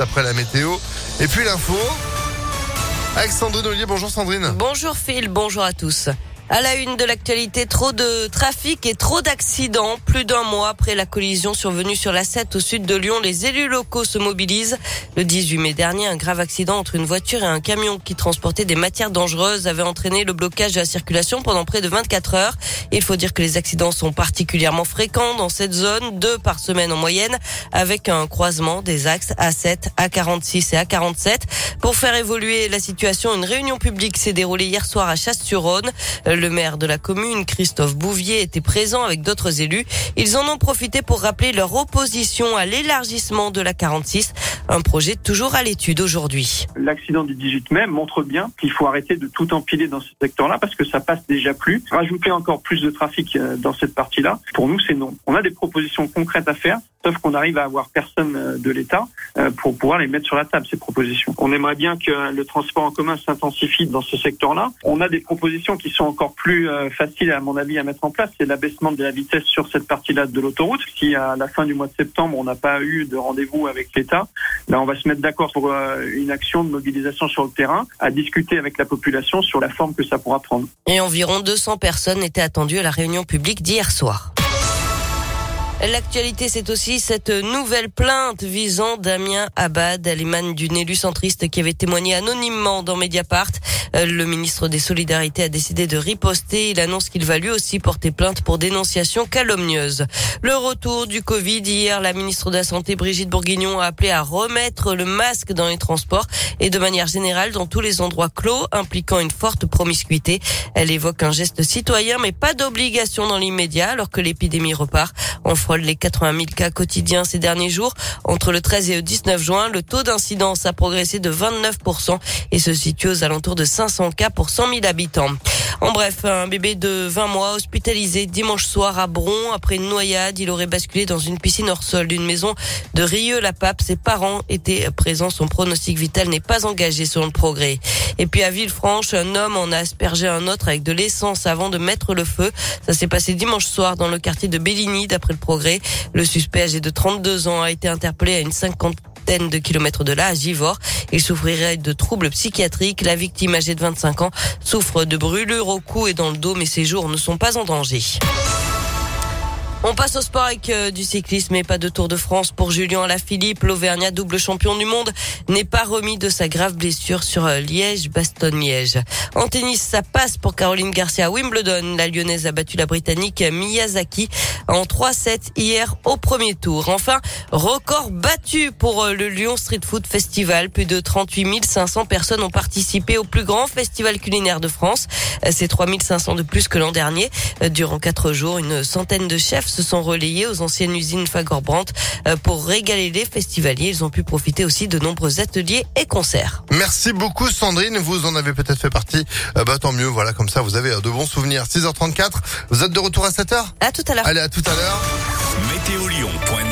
après la météo. Et puis l'info. Avec Sandrine Ollier. Bonjour Sandrine. Bonjour Phil, bonjour à tous. À la une de l'actualité, trop de trafic et trop d'accidents. Plus d'un mois après la collision survenue sur la 7 au sud de Lyon, les élus locaux se mobilisent. Le 18 mai dernier, un grave accident entre une voiture et un camion qui transportait des matières dangereuses avait entraîné le blocage de la circulation pendant près de 24 heures. Il faut dire que les accidents sont particulièrement fréquents dans cette zone, deux par semaine en moyenne, avec un croisement des axes A7, A46 et A47. Pour faire évoluer la situation, une réunion publique s'est déroulée hier soir à Chasse-sur-Rhône. Le maire de la commune, Christophe Bouvier, était présent avec d'autres élus. Ils en ont profité pour rappeler leur opposition à l'élargissement de la 46, un projet toujours à l'étude aujourd'hui. L'accident du 18 mai montre bien qu'il faut arrêter de tout empiler dans ce secteur-là parce que ça passe déjà plus. Rajouter encore plus de trafic euh, dans cette partie-là, pour nous, c'est non. On a des propositions concrètes à faire, sauf qu'on arrive à avoir personne euh, de l'État euh, pour pouvoir les mettre sur la table, ces propositions. On aimerait bien que le transport en commun s'intensifie dans ce secteur-là. On a des propositions qui sont encore plus faciles, à mon avis, à mettre en place. C'est l'abaissement de la vitesse sur cette partie-là de l'autoroute. Si à la fin du mois de septembre, on n'a pas eu de rendez-vous avec l'État, là, on va se mettre d'accord pour une action de mobilisation sur le terrain, à discuter avec la population sur la forme que ça pourra prendre. Et environ 200 personnes étaient attendues à la réunion publique d'hier soir. L'actualité, c'est aussi cette nouvelle plainte visant Damien Abad, l'imam d'une élue centriste qui avait témoigné anonymement dans Mediapart. Euh, le ministre des Solidarités a décidé de riposter. Il annonce qu'il va lui aussi porter plainte pour dénonciation calomnieuse. Le retour du Covid. Hier, la ministre de la Santé, Brigitte Bourguignon, a appelé à remettre le masque dans les transports et de manière générale dans tous les endroits clos impliquant une forte promiscuité. Elle évoque un geste citoyen mais pas d'obligation dans l'immédiat alors que l'épidémie repart. On frôle les 80 000 cas quotidiens ces derniers jours. Entre le 13 et le 19 juin, le taux d'incidence a progressé de 29% et se situe aux alentours de 500 cas pour 100 000 habitants. En bref, un bébé de 20 mois hospitalisé dimanche soir à Bron après une noyade. Il aurait basculé dans une piscine hors sol d'une maison de Rieux-la-Pape. Ses parents étaient présents. Son pronostic vital n'est pas engagé selon le progrès. Et puis à Villefranche, un homme en a aspergé un autre avec de l'essence avant de mettre le feu. Ça s'est passé dimanche soir dans le quartier de Belligny d'après le progrès. Le suspect âgé de 32 ans a été interpellé à une cinquantaine de kilomètres de là, à Givors. Il souffrirait de troubles psychiatriques. La victime âgée de 25 ans souffre de brûlures au cou et dans le dos, mais ses jours ne sont pas en danger. On passe au sport avec euh, du cyclisme et pas de Tour de France pour Julien Alaphilippe. L'Auvergnat, double champion du monde, n'est pas remis de sa grave blessure sur euh, Liège-Bastogne-Liège. En tennis, ça passe pour Caroline Garcia Wimbledon. La Lyonnaise a battu la Britannique Miyazaki en 3-7 hier au premier tour. Enfin, record battu pour euh, le Lyon Street Food Festival. Plus de 38 500 personnes ont participé au plus grand festival culinaire de France. C'est 3 500 de plus que l'an dernier. Durant quatre jours, une centaine de chefs se sont relayés aux anciennes usines Fagorbrandt euh, pour régaler les festivaliers. Ils ont pu profiter aussi de nombreux ateliers et concerts. Merci beaucoup Sandrine, vous en avez peut-être fait partie. Euh, bah tant mieux, voilà, comme ça vous avez euh, de bons souvenirs. 6h34, vous êtes de retour à 7h À tout à l'heure. Allez, à tout à l'heure.